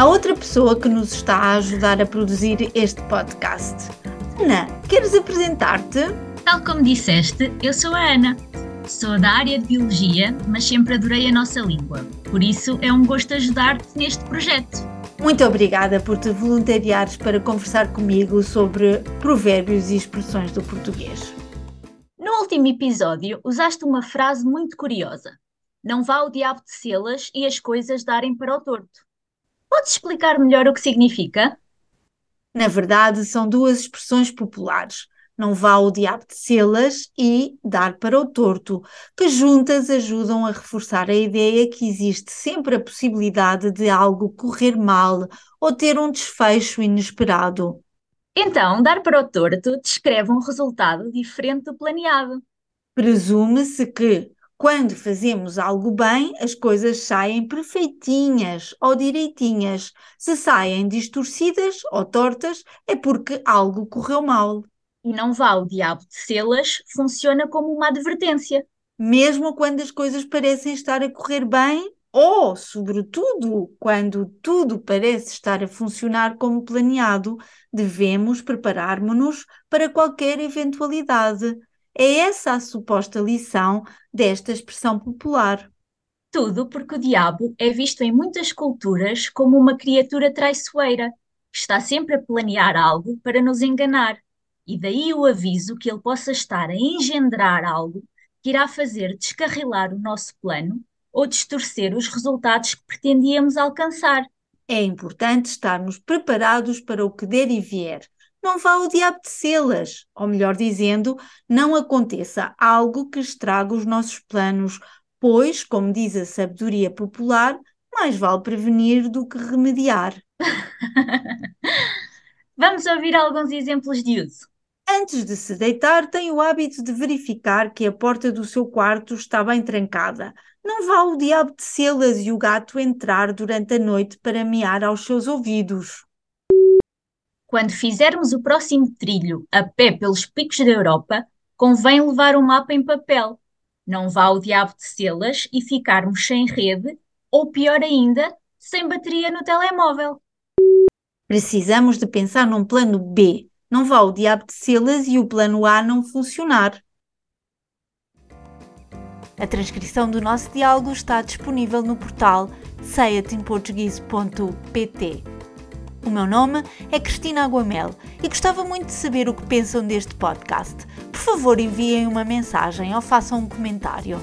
Há outra pessoa que nos está a ajudar a produzir este podcast. Ana, queres apresentar-te? Tal como disseste, eu sou a Ana. Sou da área de Biologia, mas sempre adorei a nossa língua. Por isso é um gosto ajudar-te neste projeto. Muito obrigada por te voluntariares para conversar comigo sobre provérbios e expressões do português. No último episódio, usaste uma frase muito curiosa. Não vá o diabo de selas e as coisas darem para o torto. Podes explicar melhor o que significa? Na verdade, são duas expressões populares. Não vá o diabo de selas e dar para o torto, que juntas ajudam a reforçar a ideia que existe sempre a possibilidade de algo correr mal ou ter um desfecho inesperado. Então, dar para o torto descreve um resultado diferente do planeado. Presume-se que, quando fazemos algo bem, as coisas saem perfeitinhas ou direitinhas. Se saem distorcidas ou tortas, é porque algo correu mal. E não vá o diabo de selas funciona como uma advertência. Mesmo quando as coisas parecem estar a correr bem, ou, sobretudo, quando tudo parece estar a funcionar como planeado, devemos preparar-nos para qualquer eventualidade. É essa a suposta lição desta expressão popular. Tudo porque o diabo é visto em muitas culturas como uma criatura traiçoeira, que está sempre a planear algo para nos enganar, e daí o aviso que ele possa estar a engendrar algo que irá fazer descarrilar o nosso plano ou distorcer os resultados que pretendíamos alcançar. É importante estarmos preparados para o que der e vier. Não vá o diabo de selas, ou melhor dizendo, não aconteça algo que estrague os nossos planos, pois, como diz a sabedoria popular, mais vale prevenir do que remediar. Vamos ouvir alguns exemplos de uso. Antes de se deitar, tem o hábito de verificar que a porta do seu quarto está bem trancada. Não vá o diabo de selas e o gato entrar durante a noite para mear aos seus ouvidos. Quando fizermos o próximo trilho a pé pelos picos da Europa, convém levar um mapa em papel. Não vá o diabo de selas e ficarmos sem rede, ou pior ainda, sem bateria no telemóvel. Precisamos de pensar num plano B. Não vá o diabo de selas e o plano A não funcionar. A transcrição do nosso diálogo está disponível no portal seiatimportuguese.pt. O meu nome é Cristina Aguamel e gostava muito de saber o que pensam deste podcast. Por favor, enviem uma mensagem ou façam um comentário.